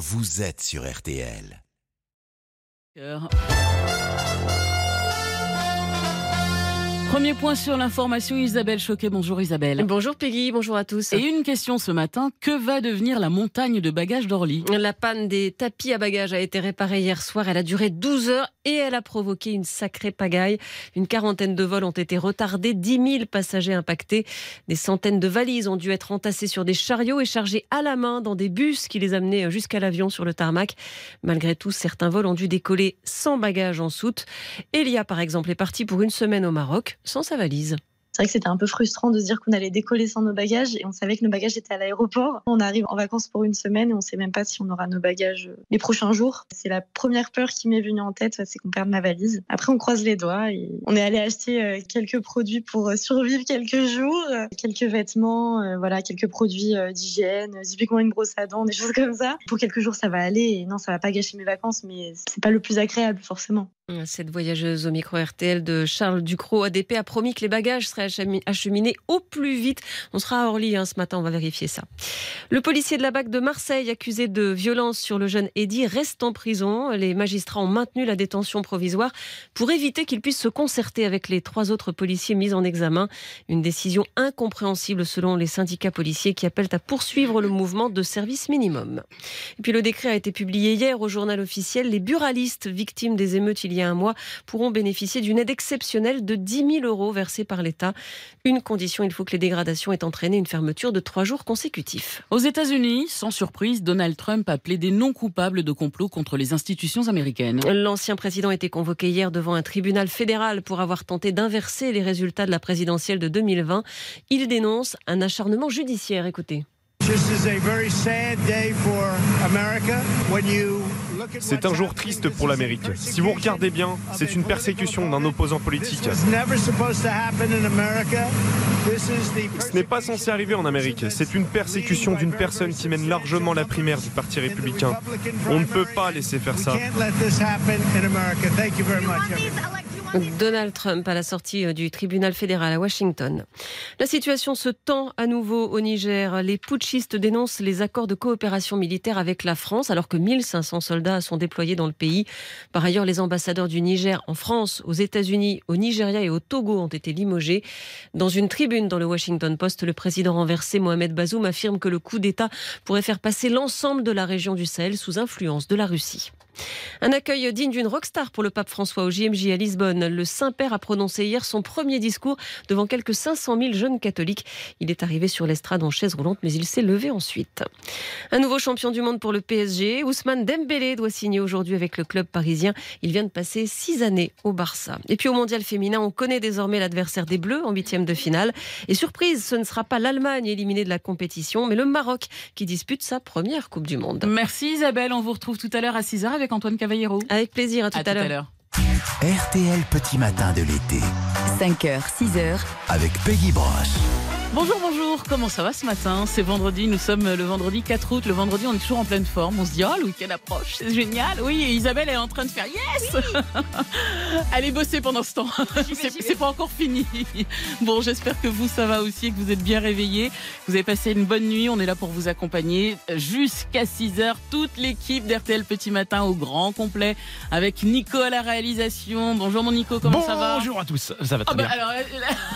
vous êtes sur RTL. Premier point sur l'information, Isabelle Choquet. Bonjour Isabelle. Bonjour Peggy, bonjour à tous. Et une question ce matin, que va devenir la montagne de bagages d'Orly? La panne des tapis à bagages a été réparée hier soir. Elle a duré 12 heures et elle a provoqué une sacrée pagaille. Une quarantaine de vols ont été retardés, 10 000 passagers impactés. Des centaines de valises ont dû être entassées sur des chariots et chargées à la main dans des bus qui les amenaient jusqu'à l'avion sur le tarmac. Malgré tout, certains vols ont dû décoller sans bagages en soute. Elia, par exemple, est parti pour une semaine au Maroc sans sa valise. C'est vrai que c'était un peu frustrant de se dire qu'on allait décoller sans nos bagages et on savait que nos bagages étaient à l'aéroport. On arrive en vacances pour une semaine et on sait même pas si on aura nos bagages les prochains jours. C'est la première peur qui m'est venue en tête, c'est qu'on perde ma valise. Après, on croise les doigts et on est allé acheter euh, quelques produits pour euh, survivre quelques jours, euh, quelques vêtements, voilà, quelques produits d'hygiène, typiquement une brosse à dents, des choses comme ça. Pour quelques jours, ça va aller et non, ça va pas gâcher mes vacances, mais c'est pas le plus agréable forcément. Cette voyageuse au micro RTL de Charles Ducrot ADP a promis que les bagages seraient acheminés au plus vite. On sera à Orly hein, ce matin, on va vérifier ça. Le policier de la BAC de Marseille, accusé de violence sur le jeune Eddy, reste en prison. Les magistrats ont maintenu la détention provisoire pour éviter qu'il puisse se concerter avec les trois autres policiers mis en examen. Une décision incompréhensible selon les syndicats policiers qui appellent à poursuivre le mouvement de service minimum. Et puis le décret a été publié hier au journal officiel. Les buralistes victimes des émeutes il y a un mois pourront bénéficier d'une aide exceptionnelle de 10 000 euros versée par l'État. Une condition, il faut que les dégradations aient entraîné une fermeture de trois jours consécutifs. Aux États-Unis, sans surprise, Donald Trump a plaidé non coupable de complot contre les institutions américaines. L'ancien président a été convoqué hier devant un tribunal fédéral pour avoir tenté d'inverser les résultats de la présidentielle de 2020. Il dénonce un acharnement judiciaire. Écoutez. C'est un jour triste pour l'Amérique. Si vous regardez bien, c'est une persécution d'un opposant politique. Ce n'est pas censé arriver en Amérique. C'est une persécution d'une personne qui mène largement la primaire du Parti républicain. On ne peut pas laisser faire ça. Donald Trump à la sortie euh, du tribunal fédéral à Washington. La situation se tend à nouveau au Niger. Les putschistes dénoncent les accords de coopération militaire avec la France alors que 1500 soldats sont déployés dans le pays. Par ailleurs, les ambassadeurs du Niger en France, aux États-Unis, au Nigeria et au Togo ont été limogés. Dans une tribune dans le Washington Post, le président renversé Mohamed Bazoum affirme que le coup d'État pourrait faire passer l'ensemble de la région du Sahel sous influence de la Russie. Un accueil digne d'une rockstar pour le pape François au JMJ à Lisbonne. Le Saint-Père a prononcé hier son premier discours devant quelques 500 000 jeunes catholiques. Il est arrivé sur l'estrade en chaise roulante, mais il s'est levé ensuite. Un nouveau champion du monde pour le PSG. Ousmane Dembélé doit signer aujourd'hui avec le club parisien. Il vient de passer six années au Barça. Et puis au mondial féminin, on connaît désormais l'adversaire des Bleus en huitième de finale. Et surprise, ce ne sera pas l'Allemagne éliminée de la compétition, mais le Maroc qui dispute sa première Coupe du Monde. Merci Isabelle, on vous retrouve tout à l'heure à 6h avec Antoine Cavallero. Avec plaisir, à tout à, l'heure. RTL Petit Matin de l'été. 5h, 6h. Avec Peggy Broche. Bonjour, bonjour, comment ça va ce matin? C'est vendredi, nous sommes le vendredi 4 août. Le vendredi, on est toujours en pleine forme. On se dit, oh, le week-end approche, c'est génial. Oui, et Isabelle est en train de faire yes Allez bosser pendant ce temps. c'est pas encore fini. Bon, j'espère que vous, ça va aussi et que vous êtes bien réveillés. Vous avez passé une bonne nuit. On est là pour vous accompagner jusqu'à 6 h Toute l'équipe d'RTL Petit Matin au grand complet avec Nico à la réalisation. Bonjour, mon Nico, comment ça va? Bonjour à tous, ça va très oh, bah, bien. alors,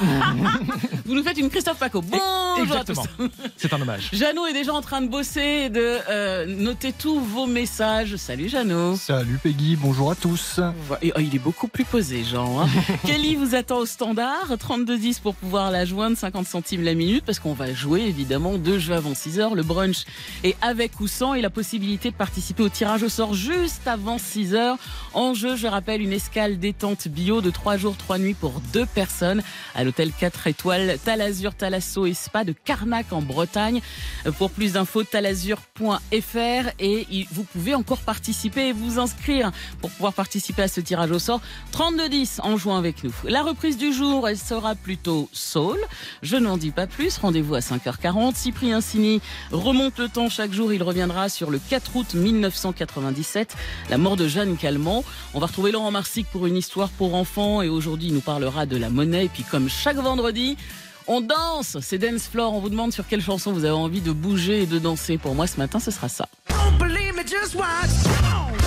vous nous faites une Christophe Bonjour à tous. C'est un hommage. Jeannot est déjà en train de bosser et de euh, noter tous vos messages. Salut Jeannot. Salut Peggy, bonjour à tous. Oh, il est beaucoup plus posé, Jean. Hein. Kelly vous attend au standard. 32-10 pour pouvoir la joindre, 50 centimes la minute, parce qu'on va jouer évidemment deux jeux avant 6 heures. Le brunch est avec ou sans et la possibilité de participer au tirage au sort juste avant 6 heures. En jeu, je rappelle, une escale détente bio de 3 jours, 3 nuits pour deux personnes à l'hôtel 4 étoiles Talazur Talazur Talasso et Spa de Carnac en Bretagne. Pour plus d'infos, talazur.fr et vous pouvez encore participer et vous inscrire pour pouvoir participer à ce tirage au sort. 32-10 en jouant avec nous. La reprise du jour, elle sera plutôt soul. Je n'en dis pas plus. Rendez-vous à 5h40. Cyprien Sini remonte le temps chaque jour. Il reviendra sur le 4 août 1997, la mort de Jeanne Calment. On va retrouver Laurent Marsic pour une histoire pour enfants et aujourd'hui il nous parlera de la monnaie. Et puis comme chaque vendredi, on danse, c'est Dance Floor. On vous demande sur quelle chanson vous avez envie de bouger et de danser. Pour moi, ce matin, ce sera ça. Don't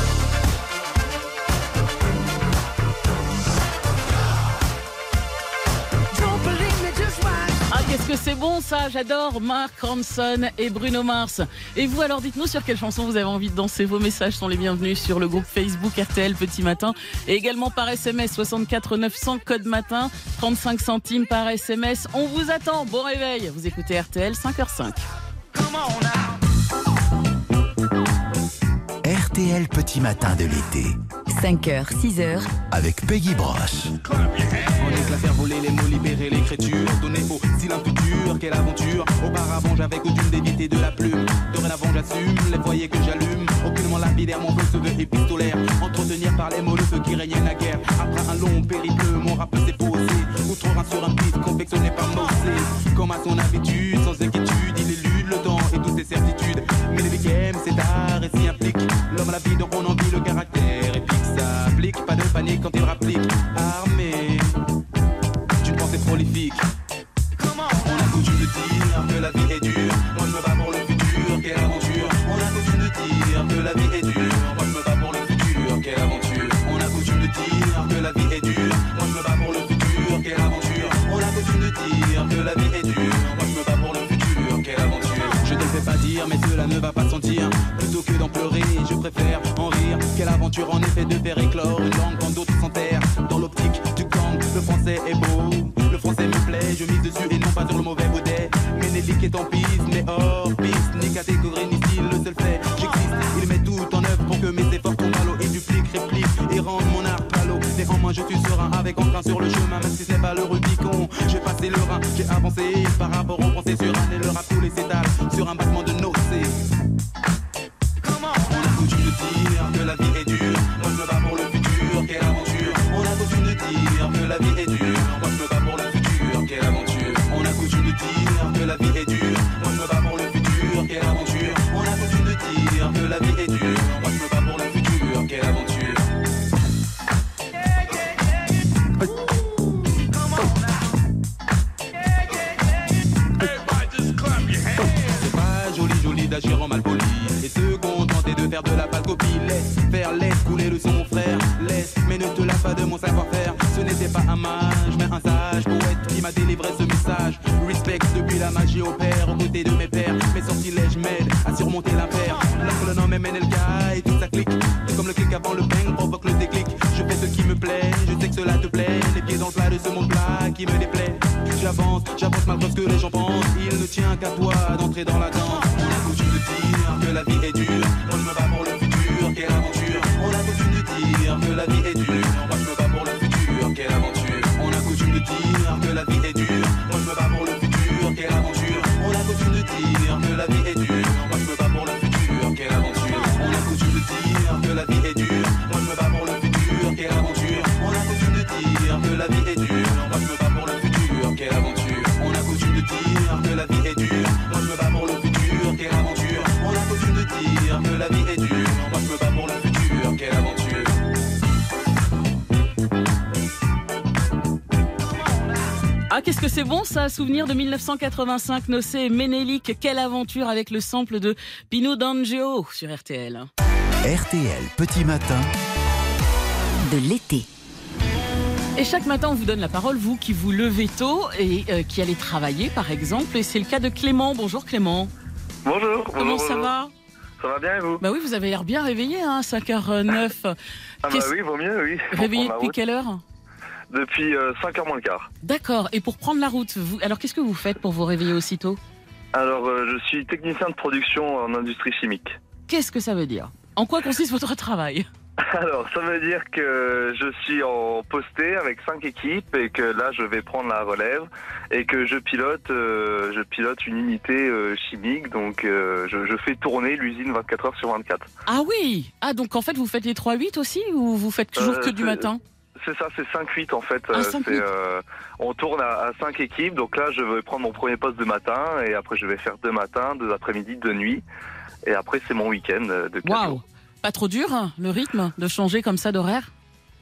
que c'est bon ça J'adore Mark Ronson et Bruno Mars. Et vous alors dites-nous sur quelle chanson vous avez envie de danser. Vos messages sont les bienvenus sur le groupe Facebook RTL Petit Matin et également par SMS 64 900 code matin 35 centimes par SMS. On vous attend. Bon réveil. Vous écoutez RTL 5h05. RTL Petit Matin de l'été 5h, 6h, avec Peggy Broche. On est la faire voler les mots, libérer l'écriture, donner au style un futur, quelle aventure. Auparavant j'avais coutume d'éviter de la plume. Dorénavant j'assume les foyers que j'allume. Aucunement lapidaire, mon feu se veut épistolaire. Entretenir par les mots le feu qui régnait naguère. Après un long périple, mon rap s'est posé. Outre un sur un beat, confectionné par Mossé. Comme à son habitude, sans inquiétude, il le temps et toutes ses certitudes. Mais les BKM, c'est art et s'y implique. L'homme à la vie, donc on en vit le caractère épique. Ça applique, pas de panique quand il rapplique. Armé d'une pensée prolifique. Je préfère en rire. Quelle aventure en effet de faire éclore une langue quand d'autres s'enterrent. Dans l'optique du gang, le français est beau. Le français me plaît, je mise dessus et non pas sur le mauvais baudet. Ménélique est en piste, mais hors piste. Ni catégorie, ni style, le seul fait. J'existe, il met tout en œuvre pour que mes efforts tombent à l'eau. Et duplique, réplique et rende mon art palo. Néanmoins, je suis serein avec entrain sur le chemin, même si ce n'est pas le Rubicon. J'ai passé le rein, j'ai avancé par rapport aux pensées sur un et le rap coulé s'étale sur un battement de nocées. C'est bon ça Souvenir de 1985, Nocé et Ménélique. Quelle aventure avec le sample de Pino D'Angelo sur RTL. RTL Petit Matin de l'été. Et chaque matin, on vous donne la parole, vous qui vous levez tôt et euh, qui allez travailler, par exemple. Et c'est le cas de Clément. Bonjour Clément. Bonjour. Comment bonjour, ça bonjour. va? Ça va bien et vous? Bah oui, vous avez l'air bien réveillé, hein, 5h09. Ah bah oui, vaut mieux, oui. Réveillé depuis route. quelle heure? Depuis 5h moins le quart. D'accord. Et pour prendre la route, vous... alors qu'est-ce que vous faites pour vous réveiller aussitôt? Alors, euh, je suis technicien de production en industrie chimique. Qu'est-ce que ça veut dire? En quoi consiste votre travail? Alors, ça veut dire que je suis en posté avec cinq équipes et que là, je vais prendre la relève et que je pilote, euh, je pilote une unité euh, chimique. Donc, euh, je, je fais tourner l'usine 24 heures sur 24. Ah oui Ah donc en fait vous faites les 3-8 aussi ou vous faites toujours Euh, que du matin? C'est ça, c'est 5-8 en fait. Ah, Euh, 5-8. c'est, euh, on tourne à, à 5 équipes. Donc là, je vais prendre mon premier poste de matin et après, je vais faire deux matins, deux après-midi, deux nuits. Et après, c'est mon week-end euh, de 4 Waouh Pas trop dur hein, le rythme de changer comme ça d'horaire?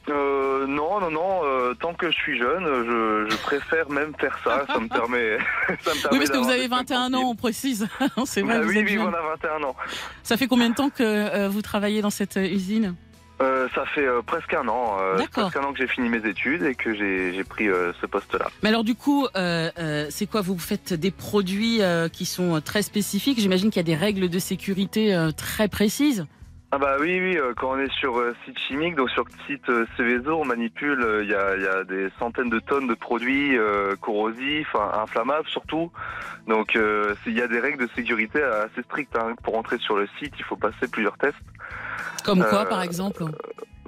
Euh, non, non, non. euh, tant que je suis jeune, je, je préfère même faire ça. Ça me permet. ça me Oui, permet parce que vous avez des 21 ans, on précise. C'est vrai, Ah vous oui, êtes oui, jeune. voilà, 21 ans. Ça fait combien de temps que euh, vous travaillez dans cette euh, usine? Euh, ça fait euh, presque un an. Euh, presque un an que j'ai fini mes études et que j'ai pris euh, ce poste-là. Mais alors du coup, euh, euh, c'est quoi? Vous faites des produits euh, qui sont très spécifiques? J'imagine qu'il y a des règles de sécurité euh, très précises. Ah bah oui, oui, euh, quand on est sur site chimique, donc sur site Céveso, on manipule, il y, a, y a des centaines de tonnes de produits euh, corrosifs, hein, inflammables surtout. Donc euh, il y a des règles de sécurité assez strictes. hein. Pour entrer sur le site, il faut passer plusieurs tests. Comme quoi, Euh, par exemple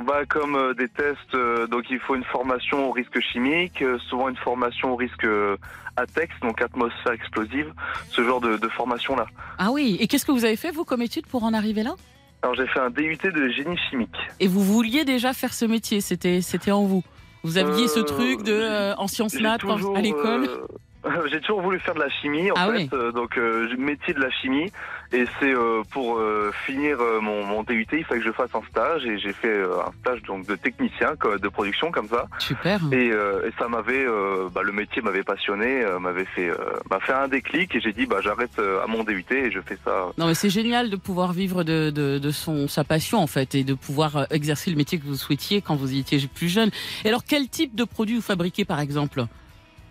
Bah, comme euh, des tests, euh, donc il faut une formation au risque chimique, souvent une formation au risque ATEX, donc atmosphère explosive, ce genre de, de formation-là. Ah oui. Et qu'est-ce que vous avez fait vous comme étude pour en arriver là? Alors j'ai fait un DUT de génie chimique. Et vous vouliez déjà faire ce métier C'était c'était en vous? Vous aviez ce truc de euh, en sciences nat à l'école? euh, J'ai toujours voulu faire de la chimie en Ah fait, oui. euh, donc euh, métier de la chimie et c'est euh, pour euh, finir euh, mon, mon DUT, il fallait que je fasse un stage et j'ai fait euh, un stage donc de technicien de production comme ça Super. et, euh, et ça m'avait euh, bah, le métier m'avait passionné, euh, m'avait fait euh, m'a fait un déclic et j'ai dit bah j'arrête euh, à mon DUT et je fais ça. Non mais c'est génial de pouvoir vivre de, de, de son sa passion en fait et de pouvoir exercer le métier que vous souhaitiez quand vous étiez plus jeune. Et alors quel type de produit vous fabriquez par exemple?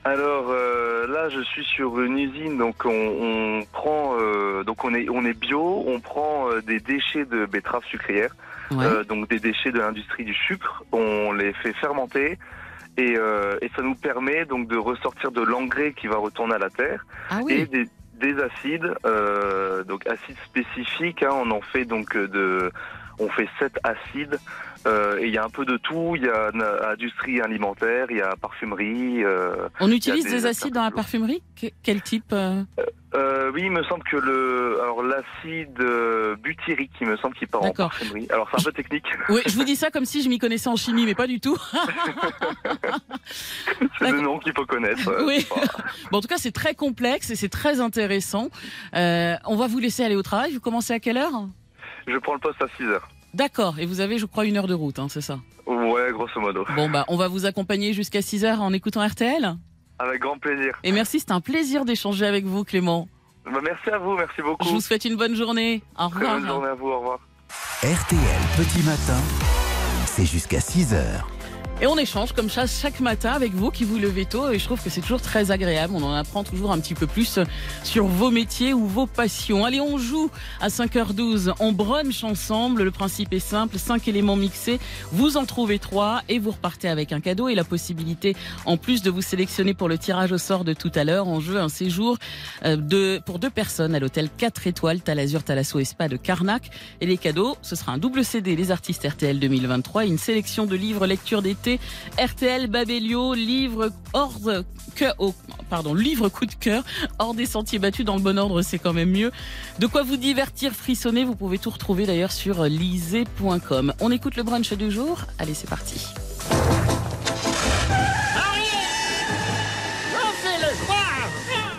Alors euh, là, je suis sur une usine, donc on, on prend, euh, donc on est on est bio, on prend euh, des déchets de betteraves sucrières, Ouais. euh, donc des déchets de l'industrie du sucre, on les fait fermenter et, euh, et ça nous permet donc de ressortir de l'engrais qui va retourner à la terre Ah et des, des acides, euh, donc acides spécifiques. hein, on en fait donc de, on fait sept acides. Euh, et il y a un peu de tout. Il y a une industrie alimentaire, il y a parfumerie. euh, On utilise des, des acides dans la parfumerie Que- Quel type euh Euh, oui, il me semble que le, alors l'acide euh, butyrique, il me semble qu'il part en parfumerie. Alors c'est un peu technique. Oui, je vous dis ça comme si je m'y connaissais en chimie, mais pas du tout. c'est le nom qu'il faut connaître. euh, Oui. Bon, en tout cas, c'est très complexe et c'est très intéressant. Euh, on va vous laisser aller au travail. Vous commencez à quelle heure? Je prends le poste à 6 heures. D'accord. Et vous avez, je crois, une heure de route, hein, c'est ça Ouais, grosso modo. Bon, bah, on va vous accompagner jusqu'à 6 heures en écoutant RTL. Avec grand plaisir. Et merci, c'était un plaisir d'échanger avec vous, Clément. Bah, merci à vous, merci beaucoup. Je vous souhaite une bonne journée. Au Très revoir. bonne journée à vous, au revoir. RTL Petit Matin, c'est jusqu'à 6 heures. Et on échange comme ça chaque matin avec vous qui vous levez tôt et je trouve que c'est toujours très agréable. On en apprend toujours un petit peu plus sur vos métiers ou vos passions. Allez, on joue à 5h12. On brunch ensemble. Le principe est simple. 5 éléments mixés. Vous en trouvez 3 et vous repartez avec un cadeau et la possibilité en plus de vous sélectionner pour le tirage au sort de tout à l'heure. En jeu un séjour euh, de, pour deux personnes à l'hôtel 4 étoiles Talazur Talasso et Spa de Carnac. Et les cadeaux, ce sera un double CD Les Artistes RTL 2023 et une sélection de livres lecture d'été RTL Babelio, livre hors oh, pardon, livre coup de cœur, hors des sentiers battus dans le bon ordre, c'est quand même mieux. De quoi vous divertir, frissonner, vous pouvez tout retrouver d'ailleurs sur lisez.com. On écoute le brunch du jour. Allez, c'est parti.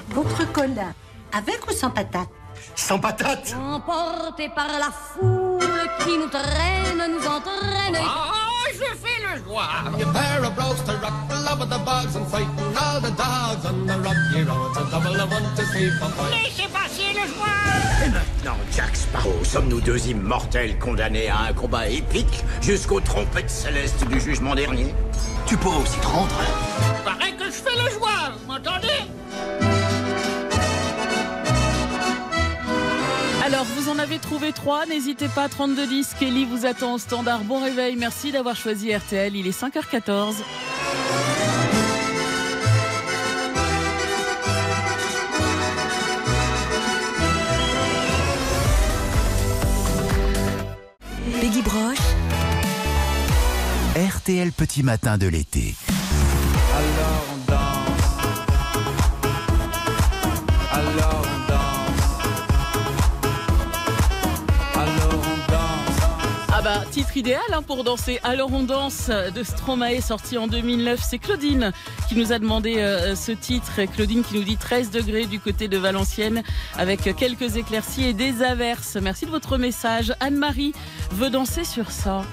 Votre cola, avec ou sans patate? Sans patate Emporté par la foule qui nous traîne, nous entraîne. Ah, je fais le joie. You pair of bros to rock the love of the bugs and fighting all the dogs on the rocky road. A double of one, two, three, four, five. Laissez passer le joie. Et maintenant, Jack Sparrow, sommes-nous deux immortels condamnés à un combat épique jusqu'aux trompettes célestes du jugement dernier? Tu pourras aussi te rendre. Paraît que je fais le joie, vous m'entendez? Alors, vous en avez trouvé trois. N'hésitez pas, 3210. Kelly vous attend au standard. Bon réveil. Merci d'avoir choisi RTL. Il est 5h14. Peggy Broche, RTL Petit Matin de l'été. Idéal hein, pour danser. Alors on danse de Stromae, sorti en 2009. C'est Claudine qui nous a demandé euh, ce titre. Claudine qui nous dit 13 degrés du côté de Valenciennes avec quelques éclaircies et des averses. Merci de votre message. Anne-Marie veut danser sur ça.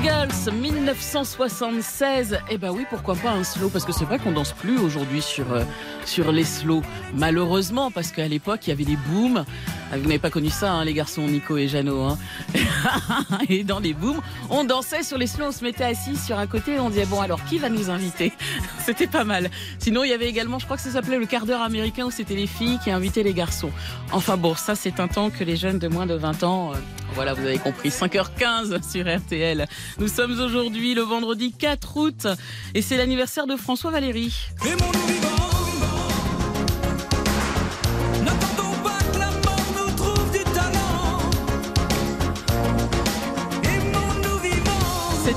Beatles, 1976. Eh ben oui, pourquoi pas un slow Parce que c'est vrai qu'on danse plus aujourd'hui sur, euh, sur les slows. Malheureusement, parce qu'à l'époque, il y avait des booms. Ah, Vous n'avez pas connu ça, hein, les garçons, Nico et Jeannot. Hein. et dans les booms, on dansait sur les slows, on se mettait assis sur un côté et on disait, bon, alors qui va nous inviter? C'était pas mal. Sinon, il y avait également, je crois que ça s'appelait le quart d'heure américain où c'était les filles qui invitaient les garçons. Enfin bon, ça, c'est un temps que les jeunes de moins de 20 ans, euh, voilà, vous avez compris, 5h15 sur RTL. Nous sommes aujourd'hui le vendredi 4 août et c'est l'anniversaire de François Valéry.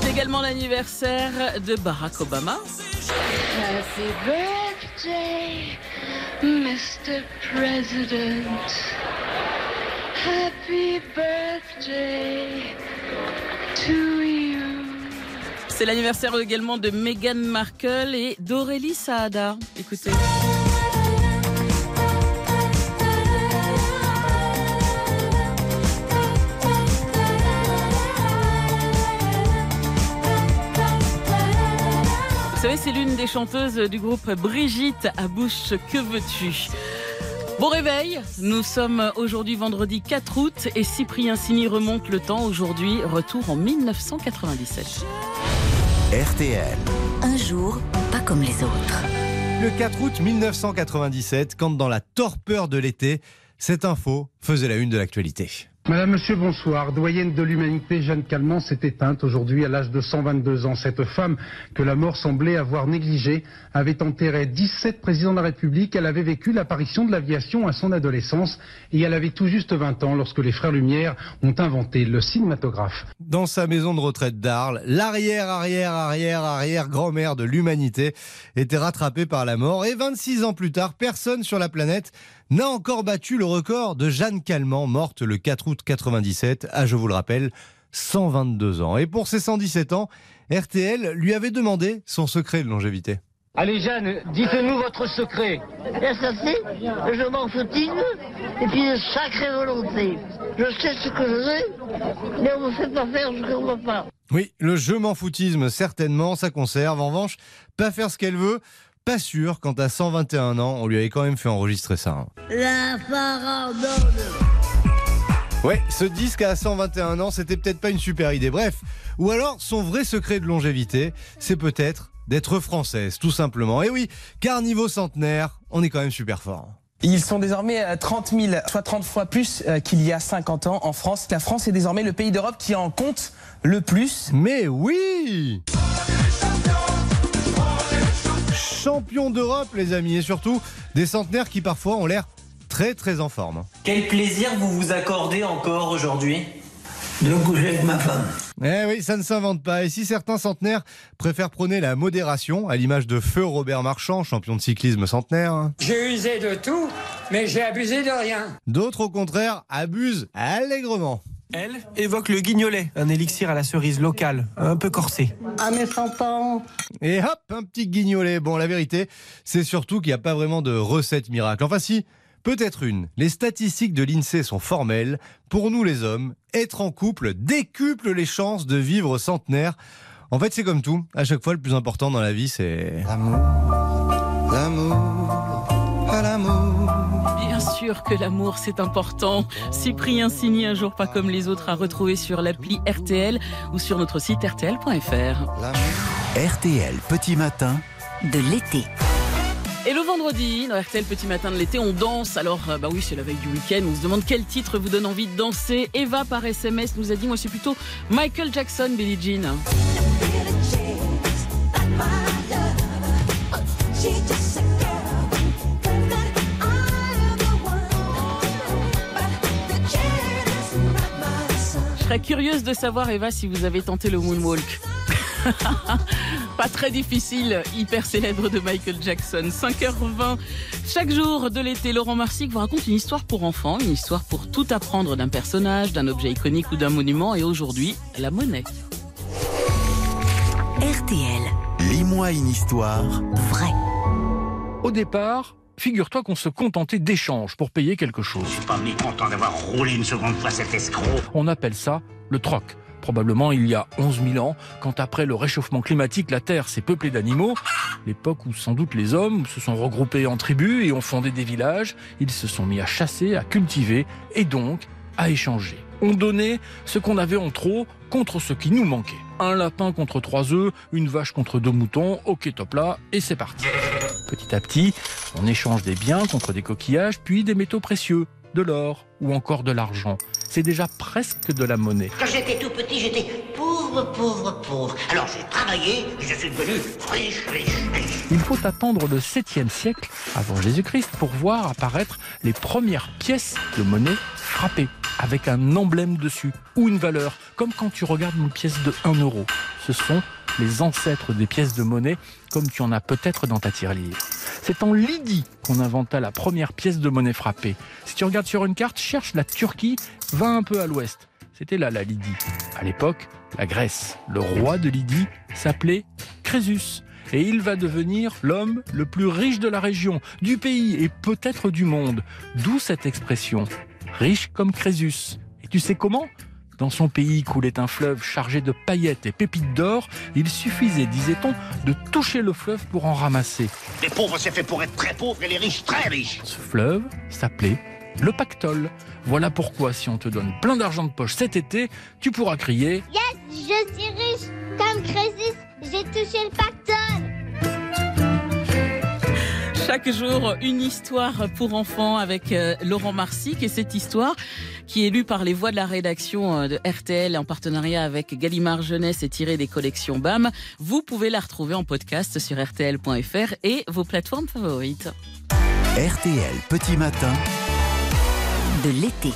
C'est également l'anniversaire de Barack Obama. Happy birthday, Mr. President. Happy birthday to you. C'est l'anniversaire également de Meghan Markle et d'Aurélie Saada. Écoutez. Savez, c'est l'une des chanteuses du groupe Brigitte à bouche que veux-tu? Bon réveil, nous sommes aujourd'hui vendredi 4 août et Cyprien Sini remonte le temps aujourd'hui, retour en 1997. RTL. Un jour, pas comme les autres. Le 4 août 1997, quand dans la torpeur de l'été, cette info faisait la une de l'actualité. Madame, Monsieur, bonsoir. Doyenne de l'humanité, Jeanne Calment s'est éteinte aujourd'hui à l'âge de 122 ans. Cette femme, que la mort semblait avoir négligée, avait enterré 17 présidents de la République. Elle avait vécu l'apparition de l'aviation à son adolescence et elle avait tout juste 20 ans lorsque les frères Lumière ont inventé le cinématographe. Dans sa maison de retraite d'Arles, l'arrière, arrière, arrière, arrière grand-mère de l'humanité était rattrapée par la mort et 26 ans plus tard, personne sur la planète n'a encore battu le record de Jeanne Calment, morte le 4 août 97, à, je vous le rappelle, 122 ans. Et pour ses 117 ans, RTL lui avait demandé son secret de longévité. Allez Jeanne, dites-nous votre secret. Et ça c'est, je m'en foutisme et puis une sacrée volonté. Je sais ce que je sais, mais on me fait pas faire ce qu'on ne veut pas. Oui, le je m'en foutisme, certainement, ça conserve. En revanche, pas faire ce qu'elle veut, pas sûr quand à 121 ans, on lui avait quand même fait enregistrer ça. hein. La farandole. Ouais, ce disque à 121 ans, c'était peut-être pas une super idée. Bref, ou alors son vrai secret de longévité, c'est peut-être d'être française, tout simplement. Et oui, car niveau centenaire, on est quand même super fort. Ils sont désormais à 30 000, soit 30 fois plus euh, qu'il y a 50 ans en France. La France est désormais le pays d'Europe qui en compte le plus. Mais oui Champion d'Europe, les amis, et surtout des centenaires qui parfois ont l'air très très en forme. Quel plaisir vous vous accordez encore aujourd'hui De coucher avec ma femme. Eh oui, ça ne s'invente pas. Et si certains centenaires préfèrent prôner la modération, à l'image de Feu Robert Marchand, champion de cyclisme centenaire, hein, J'ai usé de tout, mais j'ai abusé de rien. d'autres au contraire abusent allègrement. Elle évoque le guignolet, un élixir à la cerise locale, un peu corsé. À mes 100 ans. Et hop, un petit guignolet. Bon, la vérité, c'est surtout qu'il n'y a pas vraiment de recette miracle. Enfin si, peut-être une. Les statistiques de l'INSEE sont formelles. Pour nous les hommes, être en couple décuple les chances de vivre centenaire. En fait, c'est comme tout. À chaque fois, le plus important dans la vie, c'est... L'amour. L'amour. L'amour. Sûr que l'amour c'est important. Cyprien Signy, un jour pas comme les autres, à retrouver sur l'appli RTL ou sur notre site rtl.fr. RTL Petit Matin. De l'été. Et le vendredi, dans RTL Petit Matin de l'été, on danse. Alors, euh, bah oui, c'est la veille du week-end. On se demande quel titre vous donne envie de danser. Eva par SMS nous a dit, moi c'est plutôt Michael Jackson, Billie Jean. Je serais curieuse de savoir, Eva, si vous avez tenté le moonwalk. Pas très difficile, hyper célèbre de Michael Jackson. 5h20, chaque jour de l'été, Laurent Marsic vous raconte une histoire pour enfants, une histoire pour tout apprendre d'un personnage, d'un objet iconique ou d'un monument. Et aujourd'hui, la monnaie. RTL. Lis-moi une histoire. Vrai. Au départ, figure-toi qu'on se contentait d'échanges pour payer quelque chose. Pas mécontent d'avoir roulé une seconde fois cet escroc. On appelle ça le troc. probablement il y a 11 000 ans, quand après le réchauffement climatique, la Terre s'est peuplée d'animaux, l'époque où sans doute les hommes se sont regroupés en tribus et ont fondé des villages, ils se sont mis à chasser, à cultiver et donc à échanger. On donnait ce qu'on avait en trop contre ce qui nous manquait. Un lapin contre trois œufs, une vache contre deux moutons, ok top là, et c'est parti. Petit à petit, on échange des biens contre des coquillages, puis des métaux précieux, de l'or ou encore de l'argent. C'est déjà presque de la monnaie. Quand j'étais tout petit, j'étais pauvre, pauvre, pauvre. Alors j'ai travaillé et je suis devenu riche, riche, riche. Il faut attendre le 7e siècle avant Jésus-Christ pour voir apparaître les premières pièces de monnaie frappées avec un emblème dessus ou une valeur, comme quand tu regardes une pièce de 1 euro. Ce sont les ancêtres des pièces de monnaie, comme tu en as peut-être dans ta tirelire. C'est en Lydie qu'on inventa la première pièce de monnaie frappée. Si tu regardes sur une carte, cherche la Turquie, va un peu à l'ouest. C'était là la Lydie. À l'époque, la Grèce. Le roi de Lydie s'appelait Crésus. Et il va devenir l'homme le plus riche de la région, du pays et peut-être du monde. D'où cette expression, riche comme Crésus. Et tu sais comment? Dans son pays coulait un fleuve chargé de paillettes et pépites d'or. Il suffisait, disait-on, de toucher le fleuve pour en ramasser. Les pauvres, c'est fait pour être très pauvres et les riches, très riches. Ce fleuve s'appelait le pactole. Voilà pourquoi, si on te donne plein d'argent de poche cet été, tu pourras crier Yes, je suis riche comme Crésus, j'ai touché le pactole. Chaque jour, une histoire pour enfants avec euh, Laurent Marsic et cette histoire qui est lue par les voix de la rédaction euh, de RTL en partenariat avec Gallimard Jeunesse et tirée des collections BAM. Vous pouvez la retrouver en podcast sur rtl.fr et vos plateformes favorites. RTL Petit Matin. De l'été.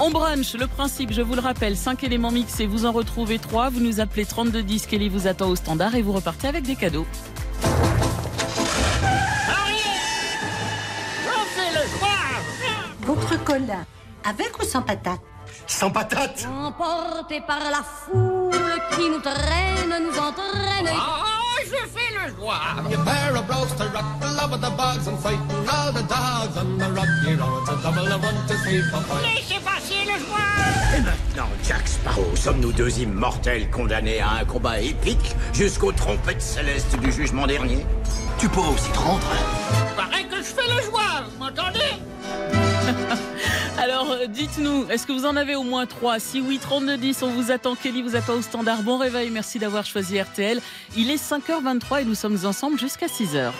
On brunch, le principe, je vous le rappelle, 5 éléments mixés, vous en retrouvez 3, vous nous appelez 3210, Kelly vous attend au standard et vous repartez avec des cadeaux. Votre cola, avec ou sans patate Sans patate Emporté par la foule qui nous traîne, nous entraîne. Oh, je fais le joie. You pair of blows to rock the love of the bugs and fighting all the dogs on the. A double of one, five. Laissez passer le joie Et maintenant, Jack Sparrow, sommes-nous deux immortels condamnés à un combat épique jusqu'aux trompettes célestes du jugement dernier? Tu pourras aussi te rendre. Paraît que je fais le joie, vous m'entendez? Alors, dites-nous, est-ce que vous en avez au moins 3 Si oui, 3210, on vous attend. Kelly vous attend au standard. Bon réveil, merci d'avoir choisi RTL. Il est 5h23 et nous sommes ensemble jusqu'à 6h.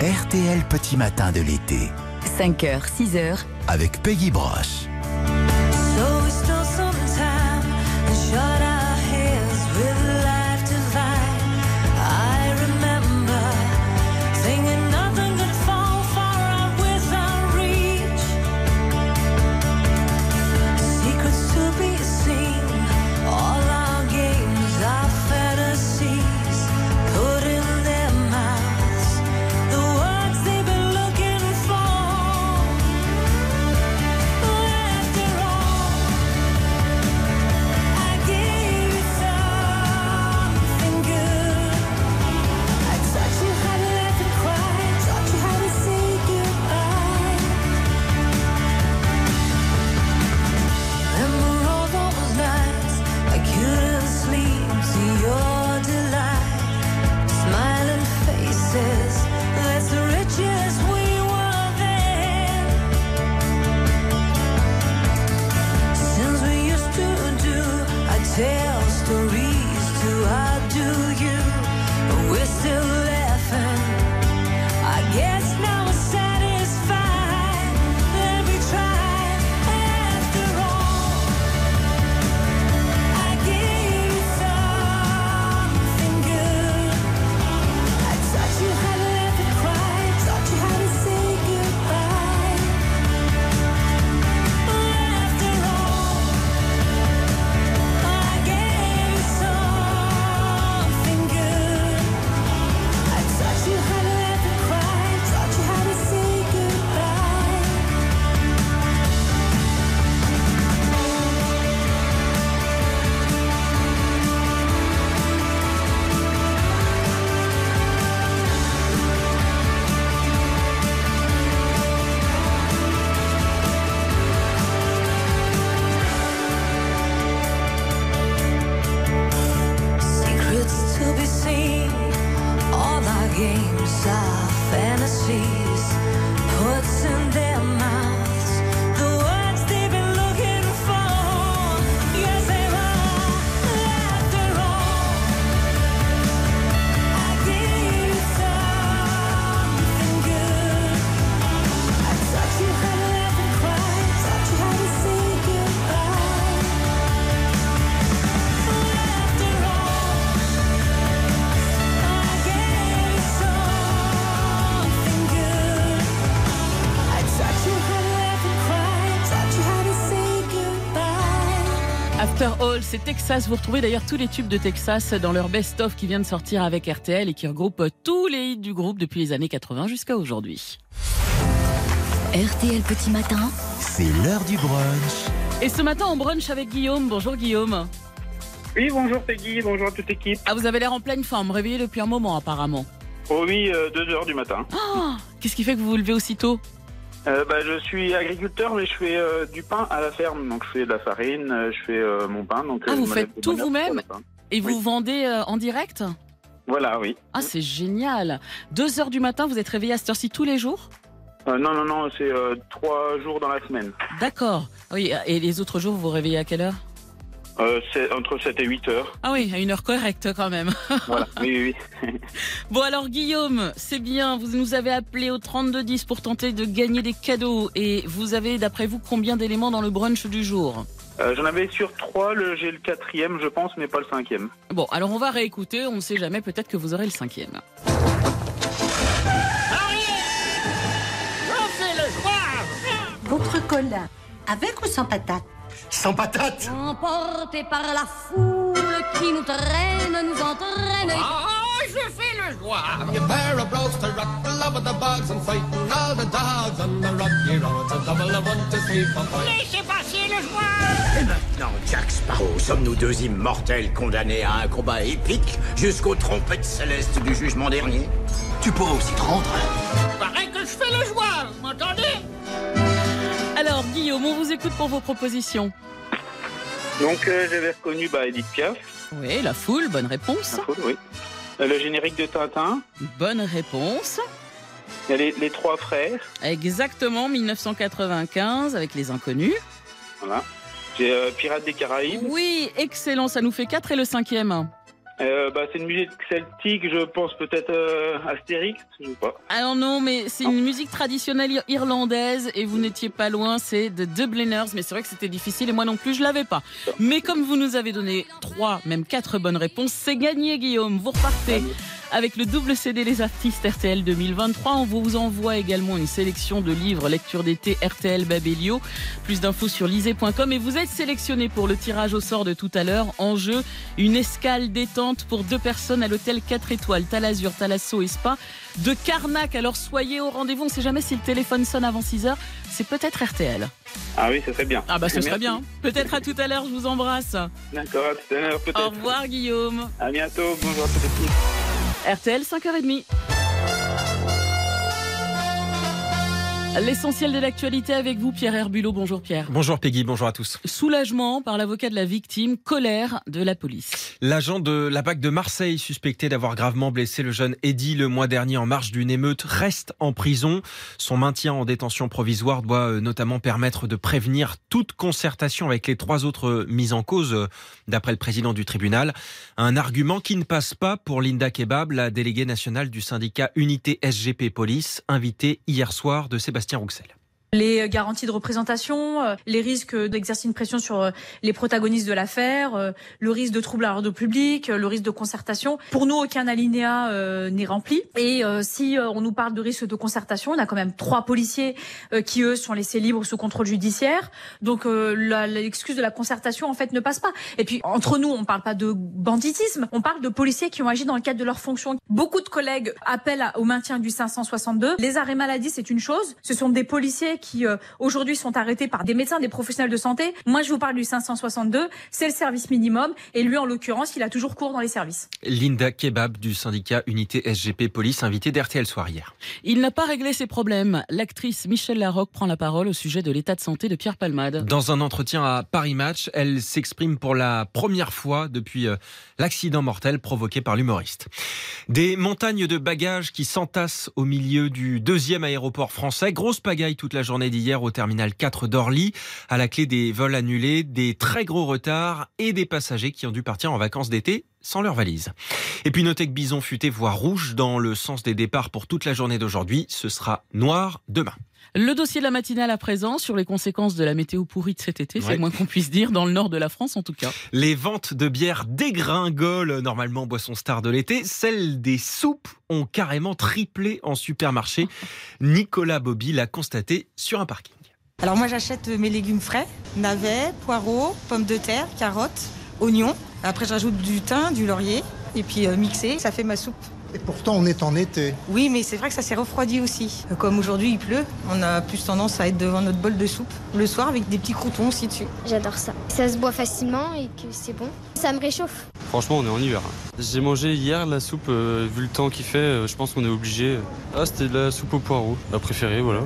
RTL Petit Matin de l'été. 5h, 6h. Avec Peggy Broche. C'est Texas. Vous retrouvez d'ailleurs tous les tubes de Texas dans leur best-of qui vient de sortir avec RTL et qui regroupe tous les hits du groupe depuis les années 80 jusqu'à aujourd'hui. RTL Petit Matin. C'est l'heure du brunch. Et ce matin, on brunch avec Guillaume. Bonjour Guillaume. Oui, bonjour Peggy, bonjour à toute l'équipe. Ah, vous avez l'air en pleine forme, réveillé depuis un moment apparemment. Oh oui, 2 heures du matin. Ah, Qu'est-ce qui fait que vous vous levez aussitôt? Euh, bah, je suis agriculteur, mais je fais euh, du pain à la ferme. Donc, je fais de la farine, euh, je fais euh, mon pain. Donc, Ah, vous faites tout vous-même. Et vous vendez en direct? Voilà, oui. Ah, c'est génial. Deux heures du matin, vous êtes réveillé à cette heure-ci tous les jours? Euh, non, non, non, c'est trois jours dans la semaine. D'accord. Oui, et les autres jours, vous vous réveillez à quelle heure? Euh, c'est entre 7 et 8 heures. Ah oui, à une heure correcte quand même. Voilà, oui, oui. Bon alors Guillaume, c'est bien, vous nous avez appelé au 3210 pour tenter de gagner des cadeaux et vous avez d'après vous combien d'éléments dans le brunch du jour? Euh, J'en avais sur trois, le, j'ai le quatrième, je pense, mais pas le cinquième. Bon, alors on va réécouter, on ne sait jamais, peut-être que vous aurez le cinquième. Votre cola, avec ou sans patate? Sans patate Emportés par la foule qui nous traîne, nous entraîne. Oh, je fais le soir You bear a broach to rock the love of the bugs and fighting all the dogs on the rocky road. It's a double of one, two, three, four, five. Laissez passer le soir Et maintenant, Jack Sparrow, sommes-nous deux immortels condamnés à un combat épique jusqu'aux trompettes célestes du jugement dernier? Tu pourras aussi te rendre. Paraît que je fais le vous m'entendez? Alors Guillaume, on vous écoute pour vos propositions. Donc, euh, j'avais reconnu bah, Edith Piaf. Oui, la foule, bonne réponse. Cool, oui. Euh, le générique de Tintin. Bonne réponse. Les, les trois frères. Exactement, 1995 avec les inconnus. Voilà. J'ai euh, Pirates des Caraïbes. Oui, excellent, ça nous fait 4 et le cinquième. Euh, bah, c'est une musique celtique, je pense peut-être euh, Astérix, je sais pas. Alors non, mais c'est une musique traditionnelle ir- irlandaise et vous n'étiez pas loin, c'est The Dubliners, mais c'est vrai que c'était difficile et moi non plus je l'avais pas. Mais comme vous nous avez donné trois, même quatre bonnes réponses, c'est gagné Guillaume, vous repartez avec le double CD Les Artistes RTL 2023. On vous envoie également une sélection de livres lecture d'été RTL Babelio. Plus d'infos sur lisez.com et vous êtes sélectionné pour le tirage au sort de tout à l'heure. En jeu, une escale détente pour deux personnes à l'hôtel 4 étoiles Talazur, Talasso et Spa de Carnac. Alors soyez au rendez-vous. On ne sait jamais si le téléphone sonne avant 6 heures. C'est peut-être RTL. Ah oui, ça serait bien. Ah bah ce Merci. serait bien. Peut-être à tout à l'heure. Je vous embrasse. D'accord, à tout à l'heure peut-être. Au revoir Guillaume. À bientôt, bonjour à l'équipe. RTL 5h30. L'essentiel de l'actualité avec vous, Pierre Herbulot. Bonjour Pierre. Bonjour Peggy, bonjour à tous. Soulagement par l'avocat de la victime, colère de la police. L'agent de la BAC de Marseille, suspecté d'avoir gravement blessé le jeune Eddy le mois dernier en marge d'une émeute, reste en prison. Son maintien en détention provisoire doit euh, notamment permettre de prévenir toute concertation avec les trois autres euh, mises en cause, euh, d'après le président du tribunal. Un argument qui ne passe pas pour Linda Kebab, la déléguée nationale du syndicat Unité SGP Police, invitée hier soir de Sébastien Rouxel. Les garanties de représentation, euh, les risques d'exercer une pression sur euh, les protagonistes de l'affaire, euh, le risque de trouble à l'ordre public, euh, le risque de concertation. Pour nous, aucun alinéa euh, n'est rempli. Et euh, si euh, on nous parle de risque de concertation, on a quand même trois policiers euh, qui, eux, sont laissés libres sous contrôle judiciaire. Donc euh, l'excuse de la concertation, en fait, ne passe pas. Et puis, entre nous, on parle pas de banditisme, on parle de policiers qui ont agi dans le cadre de leur fonction. Beaucoup de collègues appellent au maintien du 562. Les arrêts maladie, c'est une chose. Ce sont des policiers qui, euh, aujourd'hui, sont arrêtés par des médecins, des professionnels de santé. Moi, je vous parle du 562. C'est le service minimum. Et lui, en l'occurrence, il a toujours cours dans les services. Linda Kebab du syndicat Unité SGP Police, invitée d'RTL Soir hier. Il n'a pas réglé ses problèmes. L'actrice Michelle Larocque prend la parole au sujet de l'état de santé de Pierre Palmade. Dans un entretien à Paris Match, elle s'exprime pour la première fois depuis euh, l'accident mortel provoqué par l'humoriste. Des montagnes de bagages qui s'entassent au milieu du deuxième aéroport français. Grosse pagaille toute la journée d'hier au terminal 4 d'Orly. À la clé des vols annulés, des très gros retards et des passagers qui ont dû partir en vacances d'été sans leur valise. Et puis notez que Bison futé voit rouge dans le sens des départs pour toute la journée d'aujourd'hui. Ce sera noir demain. Le dossier de la matinale à présent sur les conséquences de la météo pourrie de cet été, c'est le moins qu'on puisse dire, dans le nord de la France en tout cas. Les ventes de bière dégringolent, normalement boisson star de l'été. Celles des soupes ont carrément triplé en supermarché. Nicolas Bobby l'a constaté sur un parking. Alors moi j'achète mes légumes frais, navets, poireaux, pommes de terre, carottes, oignons. Après je rajoute du thym, du laurier et puis euh, mixé, ça fait ma soupe. Et pourtant, on est en été. Oui, mais c'est vrai que ça s'est refroidi aussi. Comme aujourd'hui il pleut, on a plus tendance à être devant notre bol de soupe le soir avec des petits croutons aussi dessus. J'adore ça. Ça se boit facilement et que c'est bon. Ça me réchauffe. Franchement, on est en hiver. J'ai mangé hier la soupe, euh, vu le temps qu'il fait, euh, je pense qu'on est obligé. Ah, c'était de la soupe au poireau, ma préférée, voilà.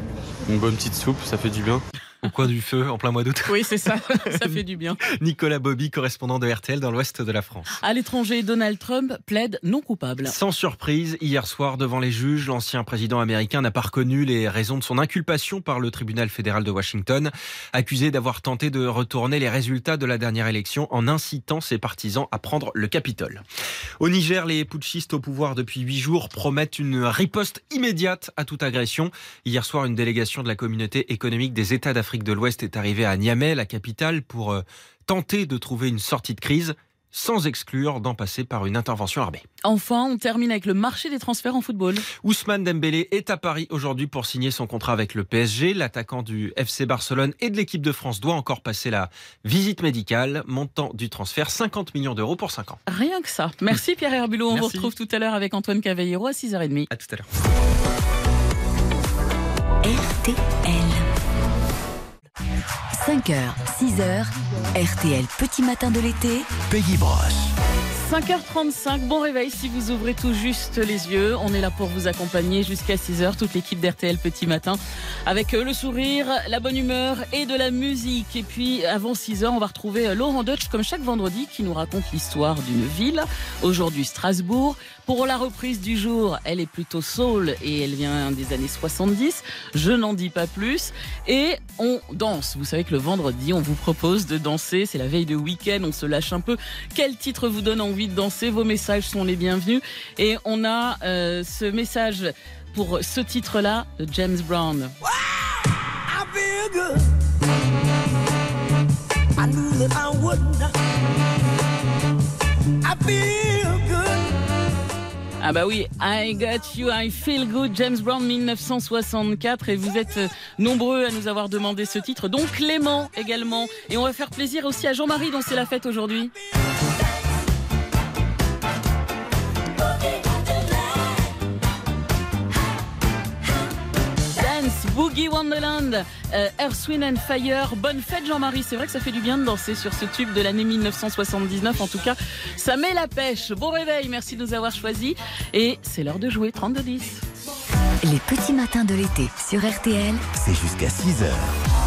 Une bonne petite soupe, ça fait du bien. Au coin du feu, en plein mois d'août. Oui, c'est ça. ça fait du bien. Nicolas Bobby, correspondant de RTL dans l'ouest de la France. À l'étranger, Donald Trump plaide non coupable. Sans surprise, hier soir, devant les juges, l'ancien président américain n'a pas reconnu les raisons de son inculpation par le tribunal fédéral de Washington, accusé d'avoir tenté de retourner les résultats de la dernière élection en incitant ses partisans à prendre le Capitole. Au Niger, les putschistes au pouvoir depuis huit jours promettent une riposte immédiate à toute agression. Hier soir, une délégation de la communauté économique des États d'Afrique de l'Ouest est arrivée à Niamey, la capitale, pour euh, tenter de trouver une sortie de crise sans exclure d'en passer par une intervention armée. Enfin, on termine avec le marché des transferts en football. Ousmane Dembélé est à Paris aujourd'hui pour signer son contrat avec le PSG. L'attaquant du FC Barcelone et de l'équipe de France doit encore passer la visite médicale. Montant du transfert 50 millions d'euros pour 5 ans. Rien que ça. Merci Pierre Herbulot. On Merci. vous retrouve tout à l'heure avec Antoine Cavallero à 6h30. À tout à l'heure. RTL. 5h, 6h, RTL Petit Matin de l'été. Peggy Broche. 5h35, bon réveil si vous ouvrez tout juste les yeux. On est là pour vous accompagner jusqu'à 6h, toute l'équipe d'RTL Petit Matin, avec euh, le sourire, la bonne humeur et de la musique. Et puis avant 6h, on va retrouver euh, Laurent Deutsch, comme chaque vendredi, qui nous raconte l'histoire d'une ville. Aujourd'hui Strasbourg. Pour la reprise du jour, elle est plutôt soul et elle vient des années 70. Je n'en dis pas plus. Et on danse. Vous savez que le vendredi, on vous propose de danser. C'est la veille de week-end, on se lâche un peu. Quel titre vous donne envie de danser? Vos messages sont les bienvenus. Et on a euh, ce message pour ce titre-là de James Brown. Feel good. I knew that I. Ah bah oui, I got you, I feel good, James Brown 1964 et vous êtes euh, nombreux à nous avoir demandé ce titre, dont Clément également. Et on va faire plaisir aussi à Jean-Marie dont c'est la fête aujourd'hui. Boogie Wonderland, euh, Earth, Wind and Fire. Bonne fête Jean-Marie, c'est vrai que ça fait du bien de danser sur ce tube de l'année 1979. En tout cas, ça met la pêche. Bon réveil, merci de nous avoir choisis. Et c'est l'heure de jouer 32-10. Les petits matins de l'été sur RTL. C'est jusqu'à 6 heures.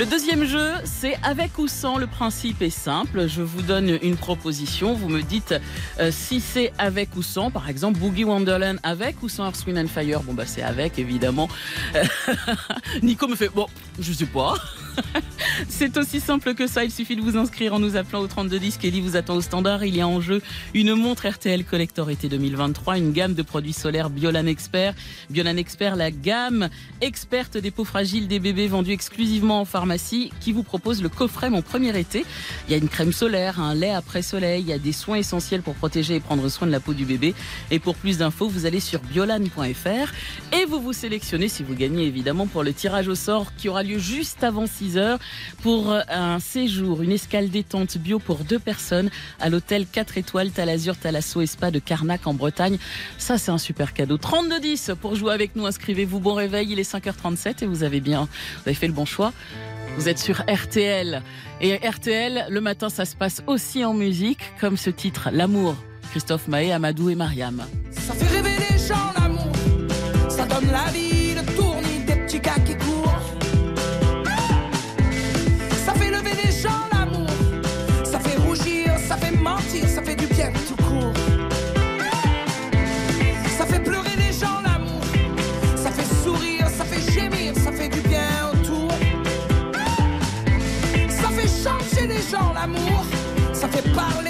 Le deuxième jeu, c'est avec ou sans. Le principe est simple. Je vous donne une proposition. Vous me dites euh, si c'est avec ou sans. Par exemple, Boogie Wonderland avec ou sans Earth, and Fire. Bon, bah, c'est avec, évidemment. Nico me fait, bon, je sais pas. C'est aussi simple que ça. Il suffit de vous inscrire en nous appelant au 3210. Kelly vous attend au standard. Il y a en jeu une montre RTL Collector été 2023, une gamme de produits solaires Biolan Expert. Biolan Expert, la gamme experte des peaux fragiles des bébés vendue exclusivement en pharmacie qui vous propose le coffret Mon premier été. Il y a une crème solaire, un lait après soleil. Il y a des soins essentiels pour protéger et prendre soin de la peau du bébé. Et pour plus d'infos, vous allez sur biolan.fr et vous vous sélectionnez si vous gagnez évidemment pour le tirage au sort qui aura lieu juste avant 6 heures pour un séjour, une escale détente bio pour deux personnes à l'hôtel 4 étoiles Talazur Talasso et Spa de Carnac en Bretagne. Ça, c'est un super cadeau. 3210 pour jouer avec nous. Inscrivez-vous. Bon réveil. Il est 5h37 et vous avez bien, vous avez fait le bon choix. Vous êtes sur RTL. Et RTL, le matin, ça se passe aussi en musique, comme ce titre, L'amour. Christophe Maé, Amadou et Mariam. Ça fait rêver les gens, l'amour. Ça donne la vie, l'amour. Ça fait parler,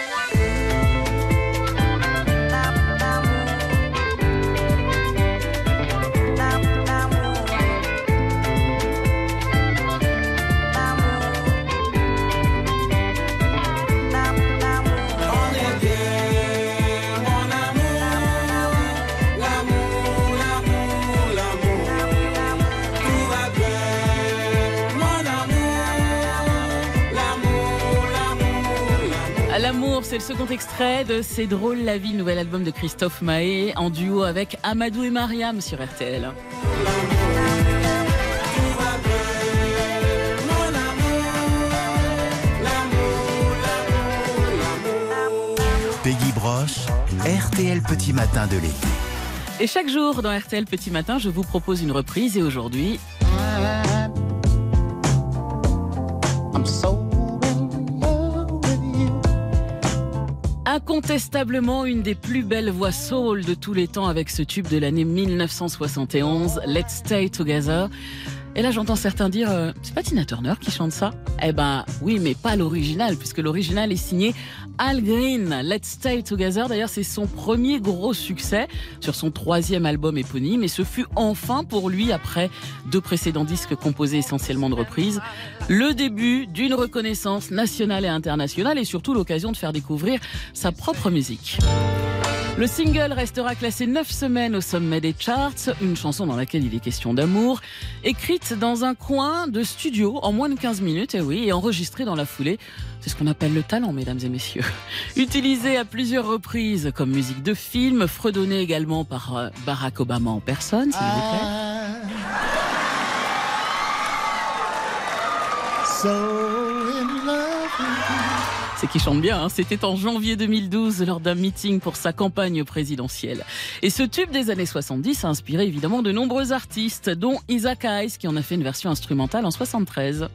C'est le second extrait de C'est drôle la vie, nouvel album de Christophe Mahé en duo avec Amadou et Mariam sur RTL. Peggy Broche, RTL Petit Matin de l'été. Et chaque jour dans RTL Petit Matin, je vous propose une reprise et aujourd'hui, incontestablement une des plus belles voix soul de tous les temps avec ce tube de l'année 1971, Let's Stay Together. Et là, j'entends certains dire, euh, c'est pas Tina Turner qui chante ça? Eh ben, oui, mais pas l'original, puisque l'original est signé Al Green. Let's Stay Together, d'ailleurs, c'est son premier gros succès sur son troisième album éponyme, et ce fut enfin pour lui, après deux précédents disques composés essentiellement de reprises, le début d'une reconnaissance nationale et internationale, et surtout l'occasion de faire découvrir sa propre musique. Le single restera classé 9 semaines au sommet des charts, une chanson dans laquelle il est question d'amour, écrite dans un coin de studio en moins de 15 minutes, et oui, et enregistrée dans la foulée. C'est ce qu'on appelle le talent, mesdames et messieurs. Utilisée à plusieurs reprises comme musique de film, fredonnée également par euh, Barack Obama en personne, s'il vous plaît. You. C'est qui chante bien, hein. c'était en janvier 2012 lors d'un meeting pour sa campagne présidentielle. Et ce tube des années 70 a inspiré évidemment de nombreux artistes, dont Isaac Hayes qui en a fait une version instrumentale en 73.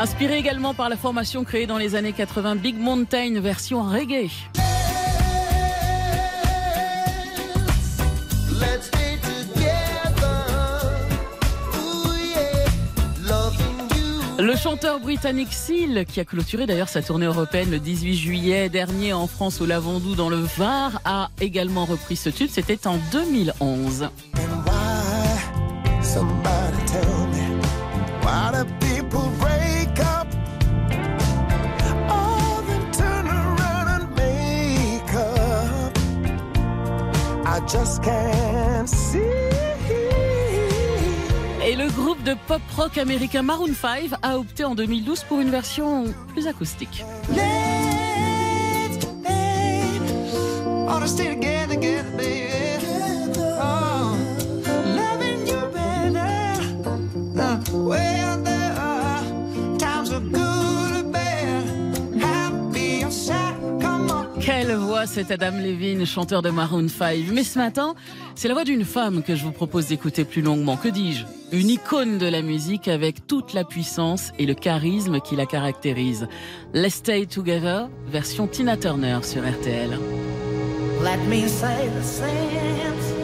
Inspiré également par la formation créée dans les années 80 Big Mountain version reggae. Le chanteur britannique Seal, qui a clôturé d'ailleurs sa tournée européenne le 18 juillet dernier en France au Lavandou dans le Var, a également repris ce tube. C'était en 2011. Just can't see. Et le groupe de pop rock américain Maroon 5 a opté en 2012 pour une version plus acoustique. Voix cet Adam Levine, chanteur de Maroon 5. Mais ce matin, c'est la voix d'une femme que je vous propose d'écouter plus longuement. Que dis-je? Une icône de la musique avec toute la puissance et le charisme qui la caractérise. Let's Stay Together, version Tina Turner sur RTL. Let me say the sense,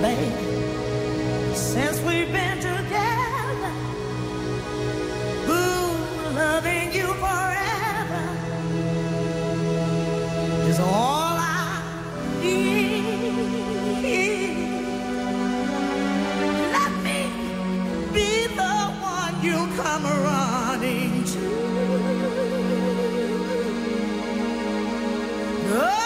baby. Since we've been together, loving you forever is all I need. Let me be the one you come running to. Oh,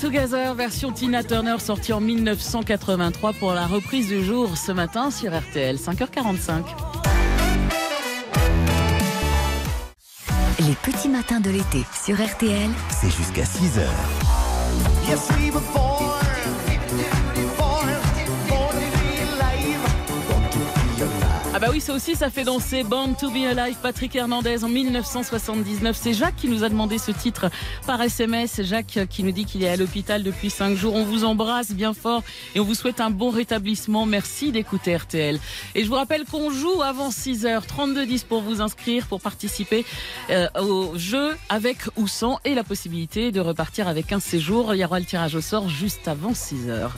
Together, version Tina Turner, sortie en 1983 pour la reprise du jour ce matin sur RTL, 5h45. Les petits matins de l'été sur RTL. C'est jusqu'à 6 oui, ça aussi, ça fait danser Born to be Alive, Patrick Hernandez en 1979. C'est Jacques qui nous a demandé ce titre par SMS. Jacques qui nous dit qu'il est à l'hôpital depuis 5 jours. On vous embrasse bien fort et on vous souhaite un bon rétablissement. Merci d'écouter RTL. Et je vous rappelle qu'on joue avant 6 heures, 32 10 pour vous inscrire, pour participer euh, au jeu avec ou sans et la possibilité de repartir avec un séjour. Il y aura le tirage au sort juste avant 6 heures.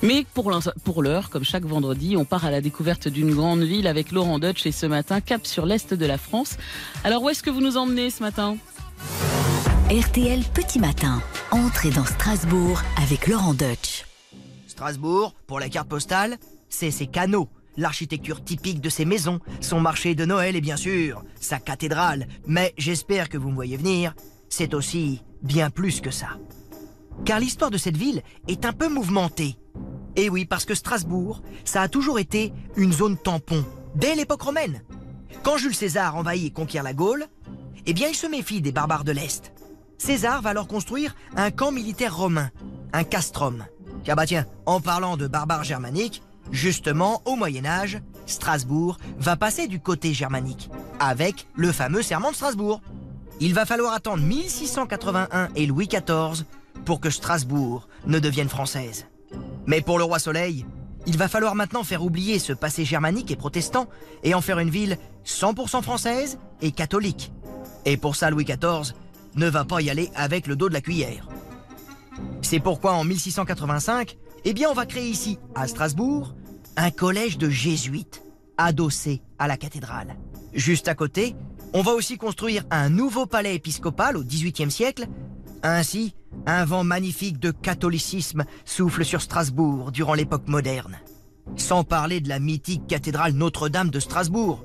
Mais pour l'in- pour l'heure, comme chaque vendredi, on part à la découverte d'une grande ville avec Laurent Dutch et ce matin, cap sur l'est de la France. Alors où est-ce que vous nous emmenez ce matin RTL Petit Matin. Entrez dans Strasbourg avec Laurent Deutsch. Strasbourg, pour la carte postale, c'est ses canaux, l'architecture typique de ses maisons, son marché de Noël et bien sûr, sa cathédrale. Mais j'espère que vous me voyez venir, c'est aussi bien plus que ça. Car l'histoire de cette ville est un peu mouvementée. Et oui, parce que Strasbourg, ça a toujours été une zone tampon, dès l'époque romaine. Quand Jules César envahit et conquiert la Gaule, eh bien il se méfie des barbares de l'Est. César va alors construire un camp militaire romain, un castrum. Tiens bah tiens, en parlant de barbares germaniques, justement au Moyen Âge, Strasbourg va passer du côté germanique, avec le fameux serment de Strasbourg. Il va falloir attendre 1681 et Louis XIV pour que Strasbourg ne devienne française. Mais pour le roi Soleil, il va falloir maintenant faire oublier ce passé germanique et protestant et en faire une ville 100% française et catholique. Et pour ça, Louis XIV ne va pas y aller avec le dos de la cuillère. C'est pourquoi en 1685, eh bien on va créer ici, à Strasbourg, un collège de jésuites, adossé à la cathédrale. Juste à côté, on va aussi construire un nouveau palais épiscopal au XVIIIe siècle. Ainsi, un vent magnifique de catholicisme souffle sur Strasbourg durant l'époque moderne. Sans parler de la mythique cathédrale Notre-Dame de Strasbourg,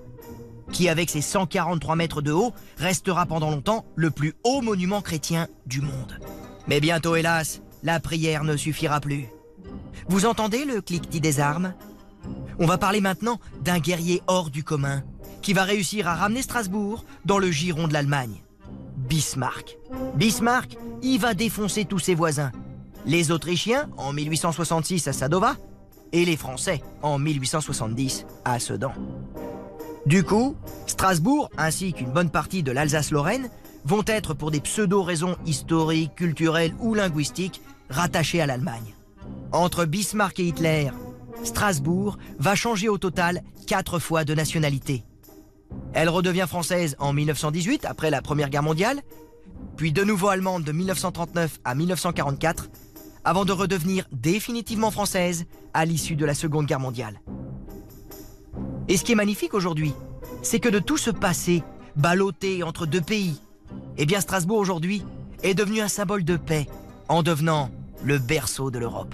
qui avec ses 143 mètres de haut restera pendant longtemps le plus haut monument chrétien du monde. Mais bientôt, hélas, la prière ne suffira plus. Vous entendez le cliquetis des armes? On va parler maintenant d'un guerrier hors du commun, qui va réussir à ramener Strasbourg dans le giron de l'Allemagne. Bismarck. Bismarck, il va défoncer tous ses voisins. Les Autrichiens en 1866 à Sadova et les Français en 1870 à Sedan. Du coup, Strasbourg ainsi qu'une bonne partie de l'Alsace-Lorraine vont être pour des pseudo-raisons historiques, culturelles ou linguistiques rattachées à l'Allemagne. Entre Bismarck et Hitler, Strasbourg va changer au total quatre fois de nationalité. Elle redevient française en 1918 après la Première Guerre mondiale, puis de nouveau allemande de 1939 à 1944, avant de redevenir définitivement française à l'issue de la Seconde Guerre mondiale. Et ce qui est magnifique aujourd'hui, c'est que de tout ce passé ballotté entre deux pays, eh bien Strasbourg aujourd'hui est devenu un symbole de paix en devenant le berceau de l'Europe.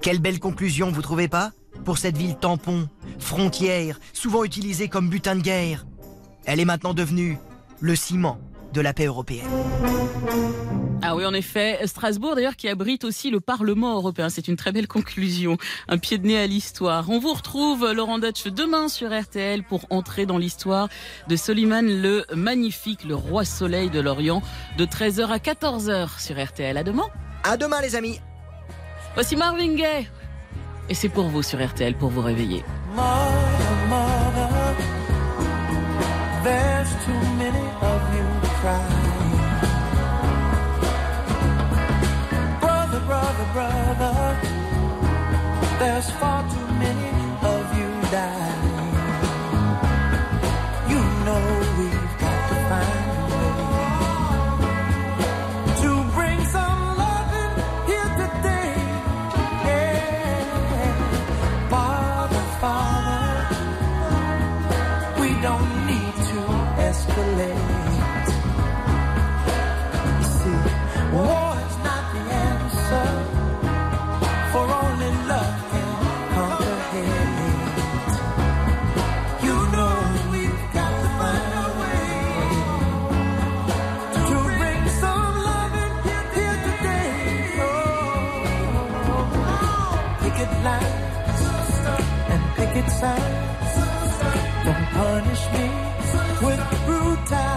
Quelle belle conclusion, vous trouvez pas? Pour cette ville tampon, frontière, souvent utilisée comme butin de guerre. Elle est maintenant devenue le ciment de la paix européenne. Ah oui, en effet, Strasbourg d'ailleurs qui abrite aussi le Parlement européen. C'est une très belle conclusion, un pied de nez à l'histoire. On vous retrouve, Laurent Dutch, demain sur RTL pour entrer dans l'histoire de Soliman le Magnifique, le roi soleil de l'Orient, de 13h à 14h sur RTL. À demain. À demain les amis. Voici Marvin Gaye. Et c'est pour vous sur RTL pour vous réveiller. Don't punish me with brutality.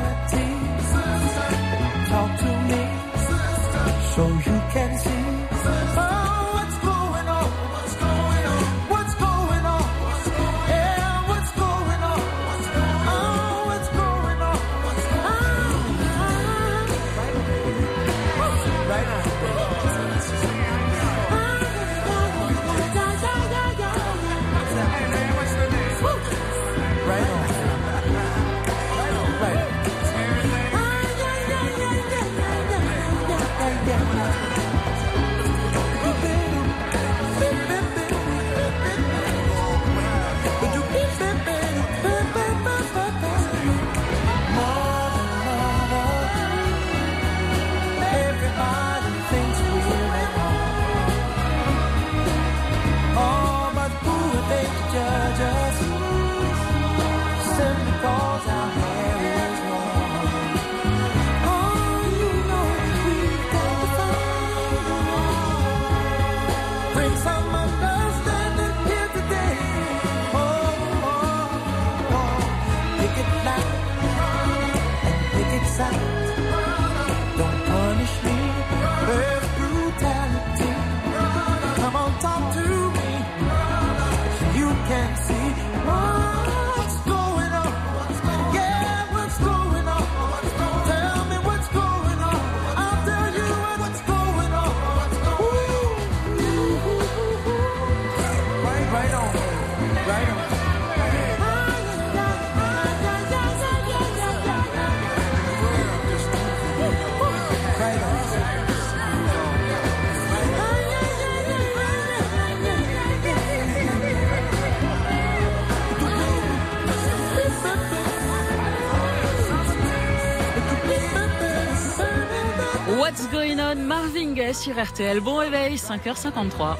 Sur RTL. Bon réveil, 5h53.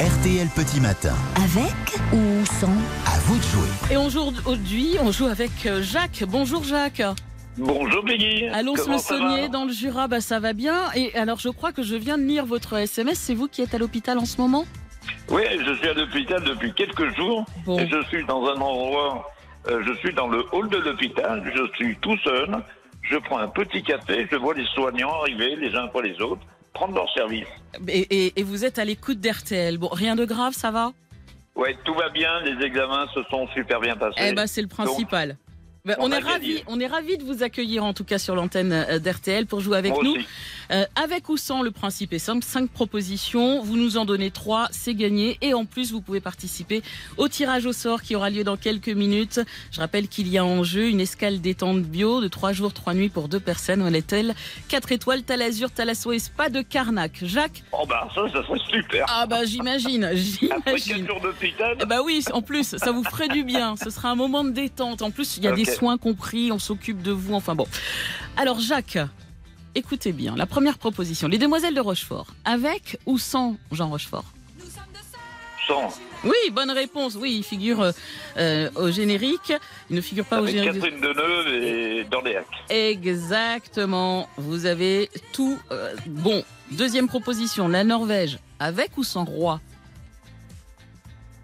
RTL Petit Matin. Avec ou sans À vous de jouer. Et on joue aujourd'hui, on joue avec euh, Jacques. Bonjour Jacques. Bonjour Peggy. Allons le saunier dans le Jura, bah ça va bien. Et alors je crois que je viens de lire votre SMS, c'est vous qui êtes à l'hôpital en ce moment? Oui, je suis à l'hôpital depuis quelques jours. Bon. Et je suis dans un endroit, euh, je suis dans le hall de l'hôpital, je suis tout seul. Je prends un petit café, je vois les soignants arriver les uns après les autres, prendre leur service. et, et- et vous êtes à l'écoute d'RTL. Bon, rien de grave, ça va? Ouais, tout va bien, les examens se sont super bien passés. Eh ben c'est le principal. Ben, on est ravis, on est ravis de vous accueillir en tout cas sur l'antenne euh, d'RTL pour jouer avec Moi nous. Euh, avec ou sans, le principe est simple. Cinq propositions, vous nous en donnez trois, c'est gagné. Et en plus, vous pouvez participer au tirage au sort qui aura lieu dans quelques minutes. Je rappelle qu'il y a en jeu une escale détente bio de trois jours, trois nuits pour deux personnes. On est-elle 4 étoiles, Talazur, Talasso et Spa de Carnac. Jacques Oh bah ça, ça serait super. Ah bah j'imagine, Après j'imagine. quatre jours d'hôpital. Eh bah oui, en plus, ça vous ferait du bien. Ce sera un moment de détente. En plus, il y a des soins compris, on s'occupe de vous. Enfin bon. Alors, Jacques, écoutez bien. La première proposition Les Demoiselles de Rochefort. Avec ou sans Jean Rochefort? Sans. Oui, bonne réponse. Oui, il figure euh, euh, au générique. Il ne figure pas au générique. Catherine Deneuve et d'Orléac. Exactement. Vous avez tout euh, bon. Deuxième proposition La Norvège. Avec ou sans roi?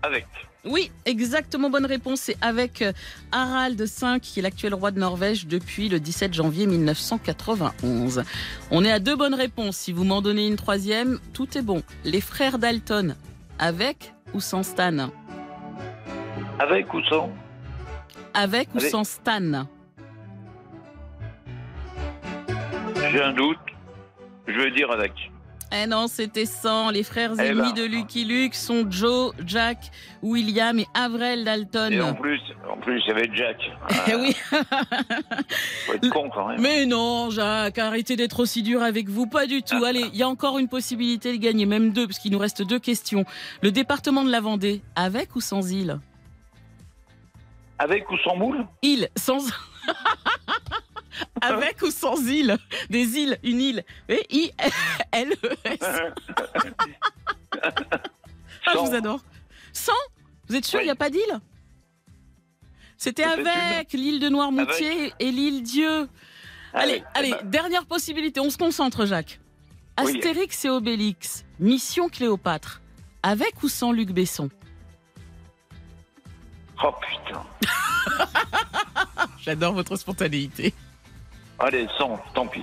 Avec. Oui, exactement bonne réponse. C'est avec euh, Harald V, qui est l'actuel roi de Norvège depuis le 17 janvier 1991. On est à deux bonnes réponses. Si vous m'en donnez une troisième, tout est bon. Les frères Dalton, avec ou sans Stan? Avec ou sans? Avec ou Avec. sans Stan? J'ai un doute. Je vais dire avec. Eh non, c'était sans. Les frères Eh ennemis ben. de Lucky Luke sont Joe, Jack, William et Avril Dalton. Et en plus, en plus, il y avait Jack. Eh oui. Faut être con quand même. Mais non, Jacques, arrêtez d'être aussi dur avec vous. Pas du tout. Allez, il y a encore une possibilité de gagner, même deux, parce qu'il nous reste deux questions. Le département de la Vendée, avec ou sans île? Avec ou sans moule? Île, sans. avec ou sans île Des îles, une île. Oui, I-L-E-S. Ah, je vous adore. Sans Vous êtes sûr, il n'y a pas d'île? C'était avec l'île de Noirmoutier et l'île Dieu. Allez, Avec, allez, eh ben. dernière possibilité, on se concentre, Jacques. Oui. Astérix et Obélix, Mission Cléopâtre, avec ou sans Luc Besson? Oh putain. J'adore votre spontanéité. Allez, 100, tant pis.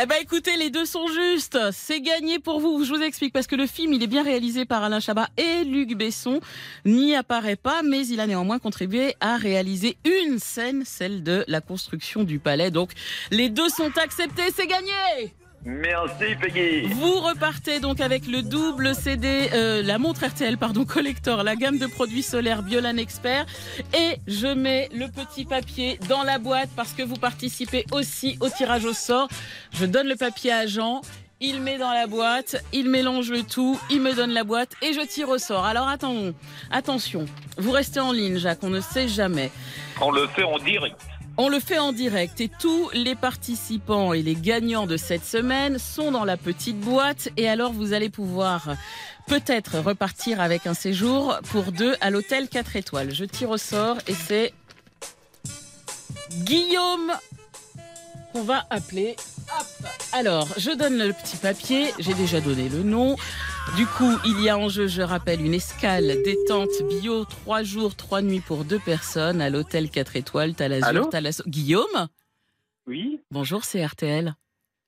Eh ben écoutez, les deux sont justes. C'est gagné pour vous. Je vous explique parce que le film, il est bien réalisé par Alain Chabat et Luc Besson. N'y apparaît pas, mais il a néanmoins contribué à réaliser une scène, celle de la construction du palais. Donc les deux sont acceptés. C'est gagné. Merci Peggy. Vous repartez donc avec le double CD, euh, la montre RTL, pardon, collector, la gamme de produits solaires Biolan Expert. Et je mets le petit papier dans la boîte parce que vous participez aussi au tirage au sort. Je donne le papier à Jean. Il met dans la boîte, il mélange le tout, il me donne la boîte et je tire au sort. Alors attendons, attention, vous restez en ligne Jacques, on ne sait jamais. On le fait en direct. On le fait en direct et tous les participants et les gagnants de cette semaine sont dans la petite boîte et alors vous allez pouvoir peut-être repartir avec un séjour pour deux à l'hôtel 4 étoiles. Je tire au sort et c'est Guillaume qu'on va appeler. Alors, je donne le petit papier, j'ai déjà donné le nom. Du coup, il y a en jeu, je rappelle, une escale détente bio, trois jours, trois nuits pour deux personnes à l'hôtel 4 étoiles, Talazur, Talasso. Guillaume Oui, Bonjour, c'est RTL.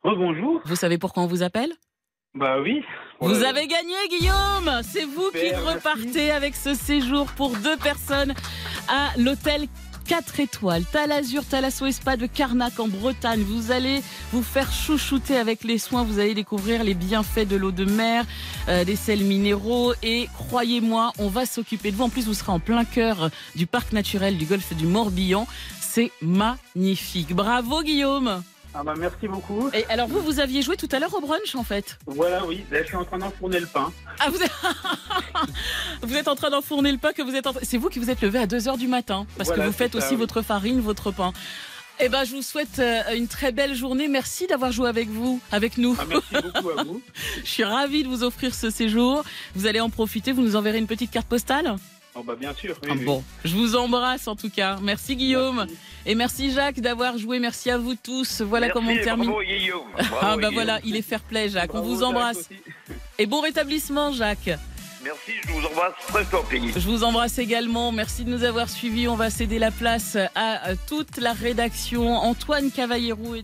rebonjour. Vous savez pourquoi on vous appelle? Bah oui. Vous Ouais. avez gagné, Guillaume C'est vous qui repartez avec ce séjour pour deux personnes à l'hôtel 4 étoiles, Talazur, Talasso et Spa de Carnac en Bretagne. Vous allez vous faire chouchouter avec les soins. Vous allez découvrir les bienfaits de l'eau de mer, euh, des sels minéraux. Et croyez-moi, on va s'occuper de vous. En plus, vous serez en plein cœur du parc naturel du golfe du Morbihan. C'est magnifique. Bravo, Guillaume. Ah bah merci beaucoup. Et alors, vous, vous aviez joué tout à l'heure au brunch, en fait Voilà, oui. Là, je suis en train d'enfourner le pain. Ah, vous êtes... vous êtes en train d'enfourner le pain que vous êtes en C'est vous qui vous êtes levé à 2h du matin parce Voilà, que vous faites ça, aussi oui. votre farine, votre pain. Eh ben, je vous souhaite euh, une très belle journée. Merci d'avoir joué avec vous, avec nous. Ah, merci beaucoup à vous. je suis ravie de vous offrir ce séjour. Vous allez en profiter. Vous nous enverrez une petite carte postale? Oh bah bien sûr. oui, Ah oui. bon, je vous embrasse en tout cas. Merci Guillaume. Et merci Jacques d'avoir joué. Merci à vous tous. Voilà Merci, comment on termine. bravo, Guillaume. ah bah Guillaume. voilà, il est fair play Jacques. Bravo, on vous embrasse. Et bon rétablissement Jacques. Merci, je vous embrasse très fort, Peggy. Je vous embrasse également. Merci de nous avoir suivis. On va céder la place à toute la rédaction. Antoine Cavallero et